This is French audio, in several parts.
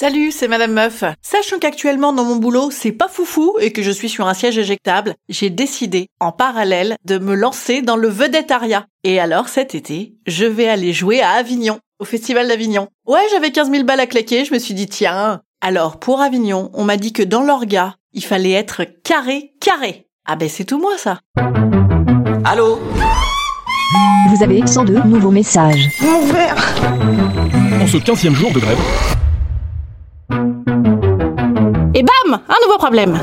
Salut, c'est Madame Meuf. Sachant qu'actuellement dans mon boulot, c'est pas foufou et que je suis sur un siège éjectable, j'ai décidé, en parallèle, de me lancer dans le vedettariat. Et alors cet été, je vais aller jouer à Avignon, au Festival d'Avignon. Ouais, j'avais 15 000 balles à claquer, je me suis dit tiens. Alors pour Avignon, on m'a dit que dans l'orga, il fallait être carré, carré. Ah ben c'est tout moi ça. Allô Vous avez 102 nouveaux messages. En ce 15e jour de grève, problème.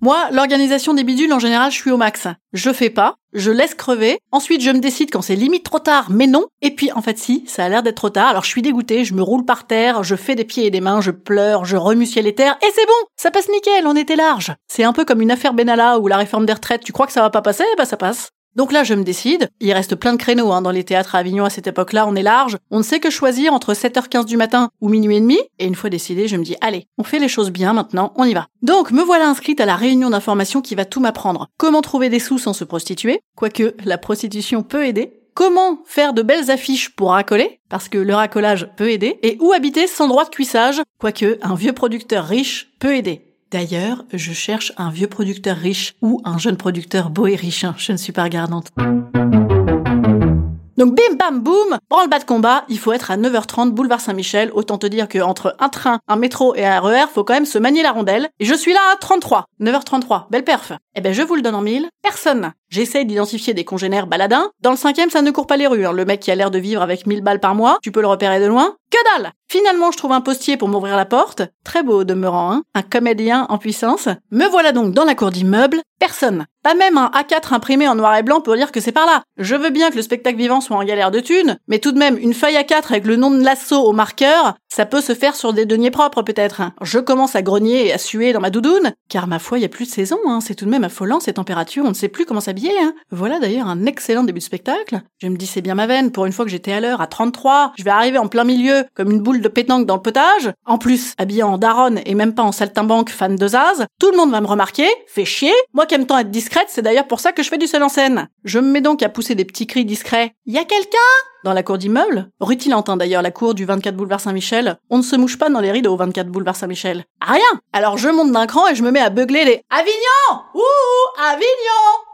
Moi, l'organisation des bidules, en général, je suis au max. Je fais pas, je laisse crever, ensuite je me décide quand c'est limite trop tard, mais non, et puis en fait si, ça a l'air d'être trop tard, alors je suis dégoûtée, je me roule par terre, je fais des pieds et des mains, je pleure, je remue ciel et et c'est bon Ça passe nickel, on était large. C'est un peu comme une affaire Benalla ou la réforme des retraites, tu crois que ça va pas passer? Bah ça passe donc là, je me décide. Il reste plein de créneaux hein, dans les théâtres à Avignon à cette époque-là. On est large. On ne sait que choisir entre 7h15 du matin ou minuit et demi. Et une fois décidé, je me dis, allez, on fait les choses bien maintenant, on y va. Donc, me voilà inscrite à la réunion d'information qui va tout m'apprendre. Comment trouver des sous sans se prostituer? Quoique, la prostitution peut aider. Comment faire de belles affiches pour racoler? Parce que le racolage peut aider. Et où habiter sans droit de cuissage? Quoique, un vieux producteur riche peut aider. D'ailleurs, je cherche un vieux producteur riche ou un jeune producteur beau et riche. hein. Je ne suis pas regardante. Donc bim bam boum, branle-bas de combat, il faut être à 9h30 boulevard Saint-Michel, autant te dire que entre un train, un métro et un RER, faut quand même se manier la rondelle. Et je suis là à 33, 9h33, belle perf. Eh ben je vous le donne en mille, personne. J'essaye d'identifier des congénères baladins. Dans le cinquième, ça ne court pas les rues. hein. Le mec qui a l'air de vivre avec 1000 balles par mois, tu peux le repérer de loin. Que dalle Finalement, je trouve un postier pour m'ouvrir la porte. Très beau au demeurant, hein. Un comédien en puissance. Me voilà donc dans la cour d'immeuble. Personne. Pas même un A4 imprimé en noir et blanc pour dire que c'est par là. Je veux bien que le spectacle vivant soit en galère de thunes, mais tout de même, une feuille A4 avec le nom de l'assaut au marqueur, ça peut se faire sur des deniers propres peut-être. Je commence à grogner et à suer dans ma doudoune, car ma foi, il y a plus de saison, hein. C'est tout de même affolant ces températures, on ne sait plus comment s'habiller, hein. Voilà d'ailleurs un excellent début de spectacle. Je me dis c'est bien ma veine, pour une fois que j'étais à l'heure, à 33, je vais arriver en plein milieu, comme une boule de pétanque dans le potage. En plus, habillé en daronne et même pas en saltimbanque fan de Zaz, tout le monde va me remarquer, fait chier. Moi qui aime tant être discrète, c'est d'ailleurs pour ça que je fais du seul en scène. Je me mets donc à pousser des petits cris discrets. Y a quelqu'un? Dans la cour d'immeuble, rutilante hein, d'ailleurs la cour du 24 boulevard Saint-Michel, on ne se mouche pas dans les rideaux au 24 boulevard Saint-Michel. Rien Alors je monte d'un cran et je me mets à beugler les Avignon Ouh Avignon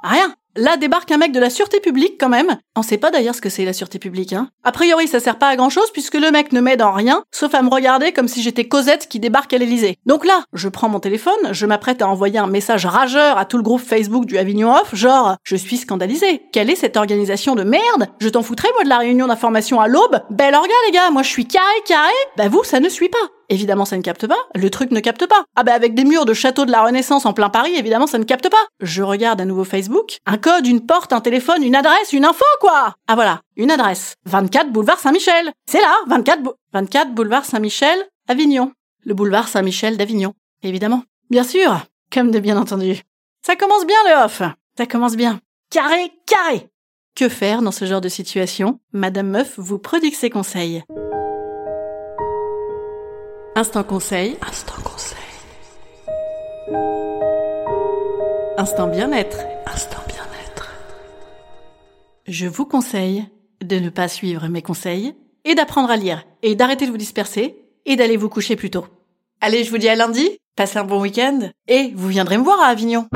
Rien Là débarque un mec de la sûreté publique quand même. On sait pas d'ailleurs ce que c'est la sûreté publique, hein. A priori ça sert pas à grand chose puisque le mec ne m'aide en rien, sauf à me regarder comme si j'étais Cosette qui débarque à l'Elysée. Donc là, je prends mon téléphone, je m'apprête à envoyer un message rageur à tout le groupe Facebook du Avignon Off, genre, je suis scandalisé. Quelle est cette organisation de merde? Je t'en foutrais moi de la réunion d'information à l'aube? Bel orga les gars, moi je suis carré, carré Bah vous, ça ne suit pas. Évidemment, ça ne capte pas. Le truc ne capte pas. Ah bah avec des murs de château de la Renaissance en plein Paris, évidemment, ça ne capte pas. Je regarde à nouveau Facebook. Un code, une porte, un téléphone, une adresse, une info, quoi Ah voilà, une adresse. 24 boulevard Saint-Michel. C'est là, 24, bou- 24 boulevard Saint-Michel, Avignon. Le boulevard Saint-Michel d'Avignon. Évidemment. Bien sûr, comme de bien entendu. Ça commence bien le off. Ça commence bien. Carré, carré. Que faire dans ce genre de situation? Madame Meuf vous prodigue ses conseils. Instant conseil. Instant conseil. Instant bien-être. Instant bien-être. Je vous conseille de ne pas suivre mes conseils et d'apprendre à lire et d'arrêter de vous disperser et d'aller vous coucher plus tôt. Allez, je vous dis à lundi. Passez un bon week-end et vous viendrez me voir à Avignon.